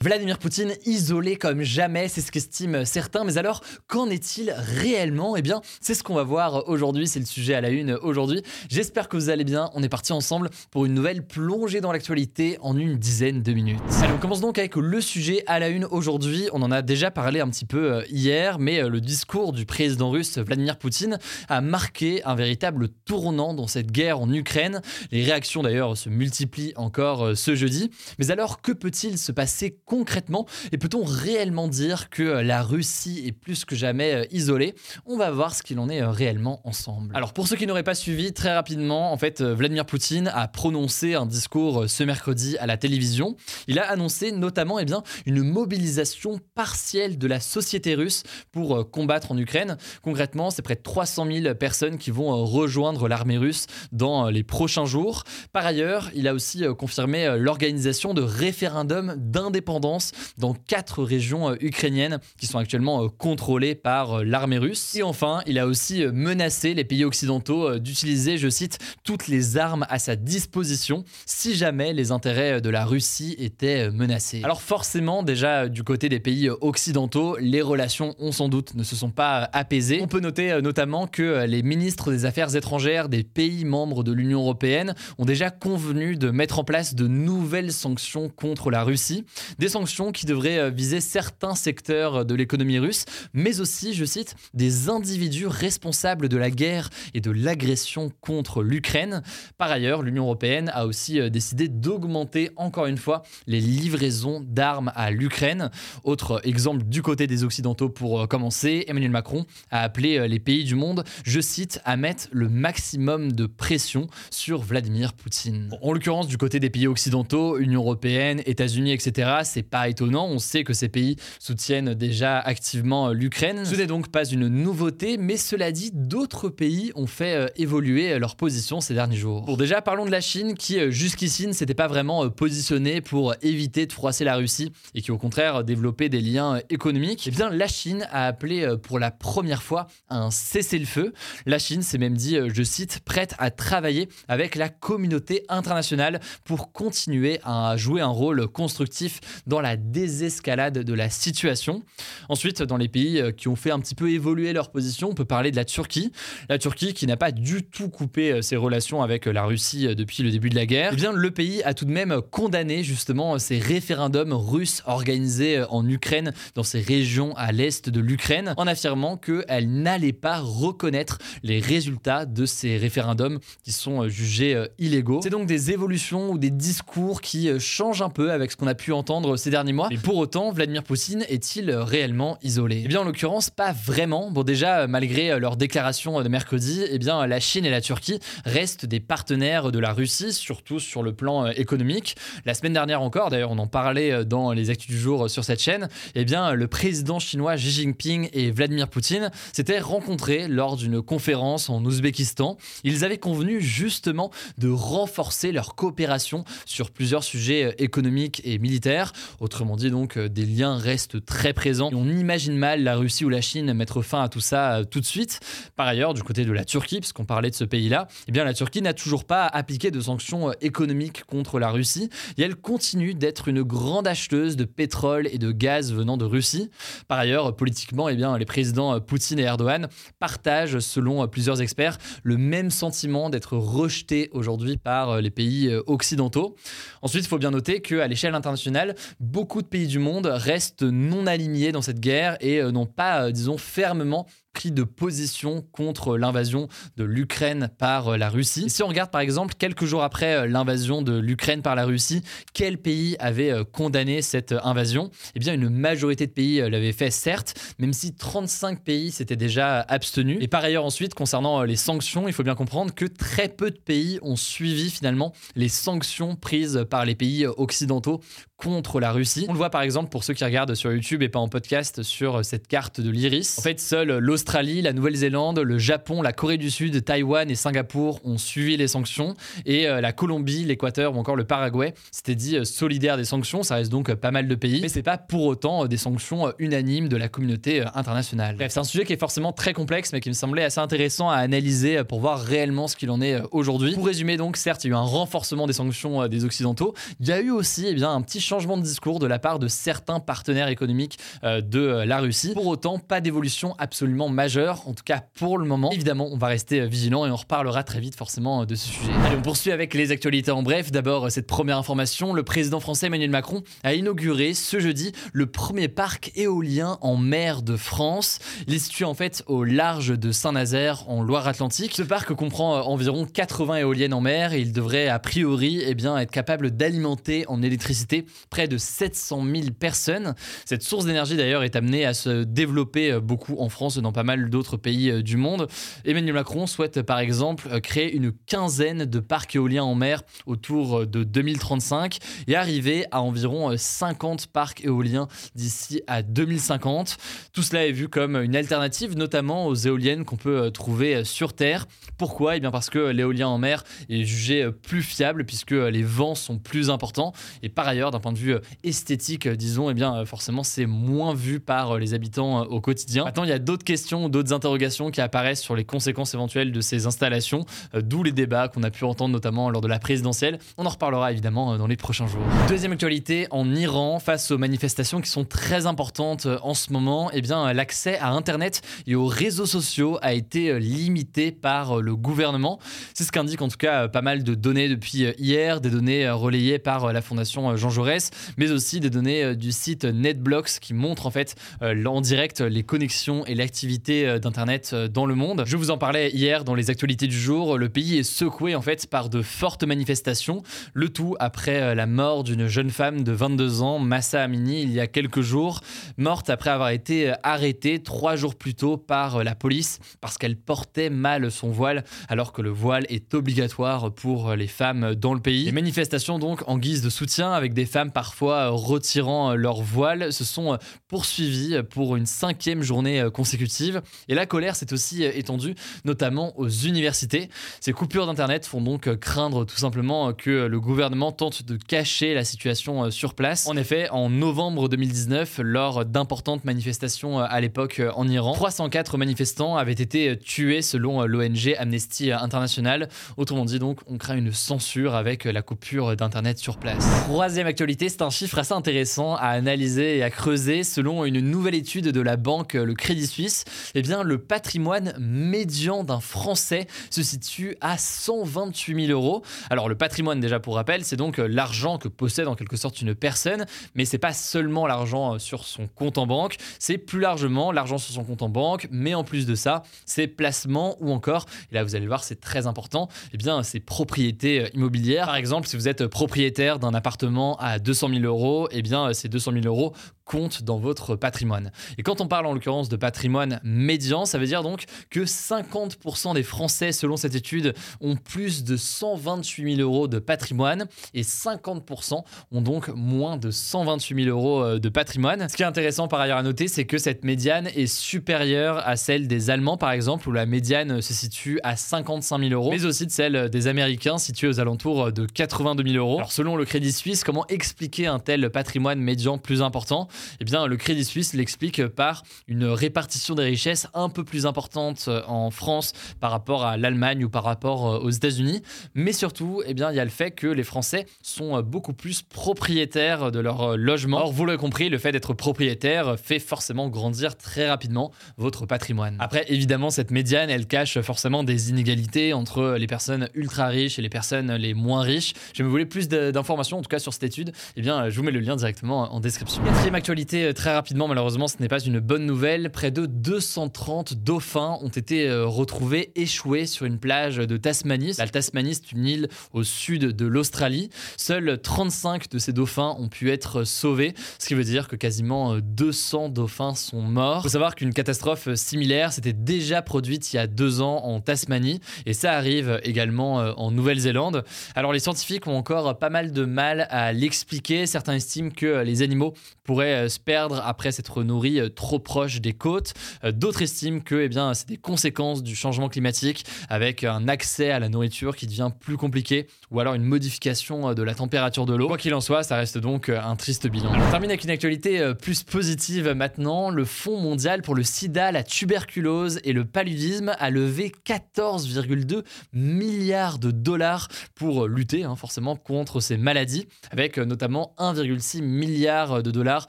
Vladimir Poutine isolé comme jamais, c'est ce qu'estiment certains. Mais alors, qu'en est-il réellement? Eh bien, c'est ce qu'on va voir aujourd'hui. C'est le sujet à la une aujourd'hui. J'espère que vous allez bien. On est parti ensemble pour une nouvelle plongée dans l'actualité en une dizaine de minutes. Allez, on commence donc avec le sujet à la une aujourd'hui. On en a déjà parlé un petit peu euh, hier, mais euh, le discours du président russe Vladimir Poutine a marqué un véritable tournant dans cette guerre en Ukraine. Les réactions d'ailleurs se multiplient encore euh, ce jeudi. Mais alors, que peut-il se passer concrètement Et peut-on réellement dire que euh, la Russie est plus que jamais euh, isolée? On va voir ce qu'il en est euh, réellement ensemble. Alors pour ceux qui n'auraient pas suivi, très rapidement, en fait, Vladimir Poutine a prononcé un discours ce mercredi à la télévision. Il a annoncé notamment eh bien, une mobilisation partielle de la société russe pour combattre en Ukraine. Concrètement, c'est près de 300 000 personnes qui vont rejoindre l'armée russe dans les prochains jours. Par ailleurs, il a aussi confirmé l'organisation de référendums d'indépendance dans quatre régions euh, ukrainiennes qui sont actuellement euh, contrôlées par euh, l'armée russe. Et enfin, il a aussi menacé les pays occidentaux d'utiliser, je cite, toutes les armes à sa disposition si jamais les intérêts de la Russie étaient menacés. Alors forcément, déjà du côté des pays occidentaux, les relations ont sans doute ne se sont pas apaisées. On peut noter notamment que les ministres des Affaires étrangères des pays membres de l'Union européenne ont déjà convenu de mettre en place de nouvelles sanctions contre la Russie. Sanctions qui devraient euh, viser certains secteurs de l'économie russe, mais aussi, je cite, des individus responsables de la guerre et de l'agression contre l'Ukraine. Par ailleurs, l'Union européenne a aussi euh, décidé d'augmenter encore une fois les livraisons d'armes à l'Ukraine. Autre exemple du côté des Occidentaux pour euh, commencer, Emmanuel Macron a appelé les pays du monde, je cite, à mettre le maximum de pression sur Vladimir Poutine. En l'occurrence, du côté des pays occidentaux, Union européenne, États-Unis, etc., c'est pas étonnant. On sait que ces pays soutiennent déjà activement euh, l'Ukraine. Ce n'est donc pas une nouveauté, mais cela dit, d'autres pays ont fait euh, évoluer euh, leur position ces derniers jours. Pour déjà, parlons de la Chine qui, jusqu'ici, ne s'était pas vraiment positionnée pour éviter de froisser la Russie et qui, au contraire, développait des liens économiques. Eh bien, la Chine a appelé pour la première fois un cessez-le-feu. La Chine s'est même dit, je cite, prête à travailler avec la communauté internationale pour continuer à jouer un rôle constructif dans la désescalade de la situation. Ensuite, dans les pays euh, qui ont fait un petit peu évoluer leur position, on peut parler de la Turquie. La Turquie qui n'a pas du tout coupé euh, ses relations avec euh, la Russie depuis le début de la guerre. Eh bien, le pays a tout de même condamné justement ces référendums russes organisés en Ukraine, dans ces régions à l'est de l'Ukraine, en affirmant qu'elle n'allait pas reconnaître les résultats de ces référendums qui sont jugés illégaux. C'est donc des évolutions ou des discours qui changent un peu avec ce qu'on a pu entendre ces derniers mois. Mais pour autant, Vladimir Poutine est-il réellement isolé? Eh bien, en l'occurrence, pas vraiment. Bon, déjà, malgré euh, leur déclaration de mercredi, eh bien, la Chine et la Turquie restent des partenaires de la Russie, surtout sur le plan euh, économique. La semaine dernière encore, d'ailleurs, on en parlait euh, dans les actus du jour sur cette chaîne, eh bien, le président chinois Xi Jinping et Vladimir Poutine s'étaient rencontrés lors d'une conférence en Ouzbékistan. Ils avaient convenu justement de renforcer leur coopération sur plusieurs sujets économiques et militaires. Autrement dit, donc, euh, des liens restent très présents. On imagine mal la Russie ou la Chine mettre fin à tout ça euh, tout de suite. Par ailleurs, du côté de la Turquie, puisqu'on parlait de ce pays-là, eh bien, la Turquie n'a toujours pas appliqué de sanctions euh, économiques contre la Russie et elle continue d'être une grande acheteuse de pétrole et de gaz venant de Russie. Par ailleurs, politiquement, eh les présidents Poutine et Erdogan partagent, selon plusieurs experts, le même sentiment d'être rejetés aujourd'hui par les pays occidentaux. Ensuite, il faut bien noter qu'à l'échelle internationale, beaucoup de pays du monde restent non alignés dans cette guerre et euh, n'ont pas, euh, disons, fermement de position contre l'invasion de l'Ukraine par la Russie. Si on regarde par exemple quelques jours après l'invasion de l'Ukraine par la Russie, quel pays avait condamné cette invasion? Eh bien, une majorité de pays l'avaient fait, certes, même si 35 pays s'étaient déjà abstenus. Et par ailleurs, ensuite, concernant les sanctions, il faut bien comprendre que très peu de pays ont suivi finalement les sanctions prises par les pays occidentaux contre la Russie. On le voit par exemple pour ceux qui regardent sur YouTube et pas en podcast sur cette carte de l'iris. En fait, seuls l'Australie, la Nouvelle-Zélande, le Japon, la Corée du Sud, Taïwan et Singapour ont suivi les sanctions et euh, la Colombie, l'Équateur ou encore le Paraguay s'étaient dit euh, solidaires des sanctions. Ça reste donc pas mal de pays, mais c'est pas pour autant euh, des sanctions unanimes de la communauté internationale. Bref, c'est un sujet qui est forcément très complexe, mais qui me semblait assez intéressant à analyser pour voir réellement ce qu'il en est aujourd'hui. Pour résumer donc, certes, il y a eu un renforcement des sanctions des Occidentaux. Il y a eu aussi eh bien, un petit changement de discours de la part de certains partenaires économiques euh, de euh, la Russie. Pour autant, pas d'évolution absolument en tout cas pour le moment. Évidemment, on va rester euh, vigilant et on reparlera très vite forcément de ce sujet. Allez, on poursuit avec les actualités en bref. D'abord, cette première information, le président français Emmanuel Macron a inauguré ce jeudi le premier parc éolien en mer de France. Il est situé en fait au large de Saint-Nazaire en Loire-Atlantique. Ce parc comprend environ 80 éoliennes en mer et il devrait a priori eh bien, être capable d'alimenter en électricité près de 700 000 personnes. Cette source d'énergie d'ailleurs est amenée à se développer euh, beaucoup en France dans pas mal d'autres pays euh, du monde. Emmanuel Macron souhaite par exemple euh, créer une quinzaine de parcs éoliens en mer autour de 2035 et arriver à environ 50 parcs éoliens d'ici à 2050. Tout cela est vu comme une alternative notamment aux éoliennes qu'on peut trouver sur Terre. Pourquoi? Eh bien parce que l'éolien en mer est jugé plus fiable puisque les vents sont plus importants et par ailleurs d'un point de vue euh, esthétique, euh, disons, eh bien euh, forcément c'est moins vu par les habitants au quotidien. Maintenant, il y a d'autres questions, d'autres interrogations qui apparaissent sur les conséquences éventuelles de ces installations, d'où les débats qu'on a pu entendre notamment lors de la présidentielle. On en reparlera évidemment dans les prochains jours. Deuxième actualité, en Iran, face aux manifestations qui sont très importantes en ce moment, eh bien l'accès à Internet et aux réseaux sociaux a été limité par le gouvernement. C'est ce qu'indique en tout cas pas mal de données depuis hier, des données relayées par la Fondation Jean Jaurès, mais aussi des données euh, du site NetBlocks qui montrent en fait euh, en direct les connexions et l'activité euh, d'Internet dans le monde. Je vous en parlais hier dans les actualités du jour. Le pays est secoué en fait par de fortes manifestations. Le tout après la mort d'une jeune femme de 22 ans, Massa Amini, il y a quelques jours, morte après avoir été arrêtée trois jours plus tôt par la police parce qu'elle portait mal son voile alors que le voile est obligatoire pour les femmes dans le pays. Les manifestations donc en guise de soutien avec des femmes parfois retirant leur voile, se sont poursuivies pour une cinquième journée consécutive. Et la colère s'est aussi étendue, notamment aux universités. Ces coupures d'Internet font donc craindre tout simplement que le gouvernement tente de cacher la situation sur place. En effet, en novembre 2019, lors d'importantes manifestations à l'époque en Iran, 304 manifestants avaient été tués selon l'ONG Amnesty International. Autrement dit donc, on craint une censure avec la coupure d'Internet sur place. Troisième actualité, c'est un chiffre assez intéressant à analyser et à creuser. Selon une nouvelle étude de la banque Le Crédit Suisse, eh bien, le patrimoine médian d'un Français se situe à 128 000 euros. Alors, le patrimoine, déjà pour rappel, c'est donc l'argent que possède en quelque sorte une personne, mais c'est pas seulement l'argent sur son compte en banque, c'est plus largement l'argent sur son compte en banque, mais en plus de ça, ses placements ou encore, et là vous allez voir, c'est très important, eh bien, ses propriétés immobilières. Par exemple, si vous êtes propriétaire d'un appartement à 200 000 euros, eh bien, ces 200 000 euros compte dans votre patrimoine. Et quand on parle en l'occurrence de patrimoine médian, ça veut dire donc que 50% des Français, selon cette étude, ont plus de 128 000 euros de patrimoine et 50% ont donc moins de 128 000 euros euh, de patrimoine. Ce qui est intéressant par ailleurs à noter, c'est que cette médiane est supérieure à celle des Allemands par exemple, où la médiane se situe à 55 000 euros, mais aussi de celle des Américains située aux alentours de 82 000 euros. Alors selon le Crédit Suisse, comment expliquer un tel patrimoine médian plus important? Eh bien, le Crédit Suisse l'explique par une répartition des richesses un peu plus importante euh, en France par rapport à l'Allemagne ou par rapport euh, aux États-Unis. Mais surtout, eh bien, il y a le fait que les Français sont euh, beaucoup plus propriétaires de leur logement. Or, vous l'avez compris, le fait d'être propriétaire fait forcément grandir très rapidement votre patrimoine. Après, évidemment, cette médiane, elle cache forcément des inégalités entre les personnes ultra riches et les personnes les moins riches. Je me voulais plus d'informations, en tout cas sur cette étude. Eh bien, je vous mets le lien directement en description. Quatrième actualité euh, très rapidement, malheureusement, ce n'est pas une bonne nouvelle. Près de 230 dauphins ont été euh, retrouvés échoués sur une plage de Tasmanie. La Tasmanie, c'est une île au sud de l'Australie. Seuls 35 de ces dauphins ont pu être sauvés, ce qui veut dire que quasiment 200 dauphins sont morts. Il faut savoir qu'une catastrophe similaire s'était déjà produite il y a deux ans en Tasmanie et ça arrive également en Nouvelle-Zélande. Alors les scientifiques ont encore pas mal de mal à l'expliquer. Certains estiment que les animaux pourraient se perdre après s'être nourris trop proche des côtes. D'autres estiment que eh c'est des conséquences du changement climatique avec un accès à la nourriture qui devient plus compliqué ou alors une modification de la température de l'eau. Quoi qu'il en soit, ça reste donc un triste bilan. On termine avec une actualité plus positive maintenant. Le Fonds mondial pour le sida, la tuberculose et le paludisme a levé 14,2 milliards de dollars pour lutter hein, forcément contre ces maladies, avec notamment 1,6 milliard de dollars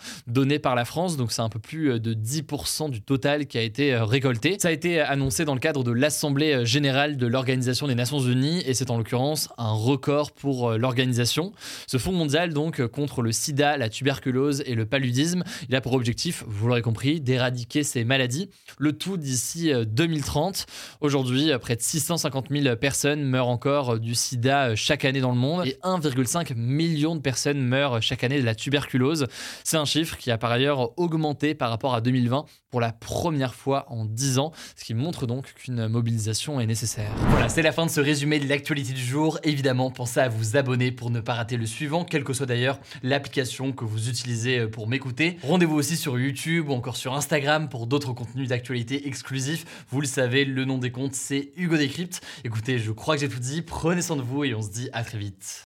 donnés par la France. Donc c'est un peu plus de 10% du total qui a été récolté. Ça a été annoncé dans le cadre de l'Assemblée générale de l'Organisation des Nations Unies et c'est en l'occurrence un record pour l'organisation. Ce fonds mondial donc contre le sida, la tuberculose et le paludisme, il a pour objectif, vous l'aurez compris, d'éradiquer ces maladies, le tout d'ici 2030. Aujourd'hui, près de 650 000 personnes meurent encore du sida chaque année dans le monde et 1,5 million de personnes meurent chaque année de la tuberculose. C'est un chiffre qui a par ailleurs augmenté par rapport à 2020 pour la première fois en 10 ans, ce qui montre donc qu'une mobilisation est nécessaire. Voilà, c'est la fin de ce résumé de l'actualité du jour. Évidemment, pensez à vous abonner pour ne pas rater le suivant, quelle que soit d'ailleurs l'application que vous utilisez pour m'écouter. Rendez-vous aussi sur YouTube ou encore sur Instagram pour d'autres contenus d'actualité exclusifs. Vous le savez, le nom des comptes, c'est Hugo Décrypte. Écoutez, je crois que j'ai tout dit. Prenez soin de vous et on se dit à très vite.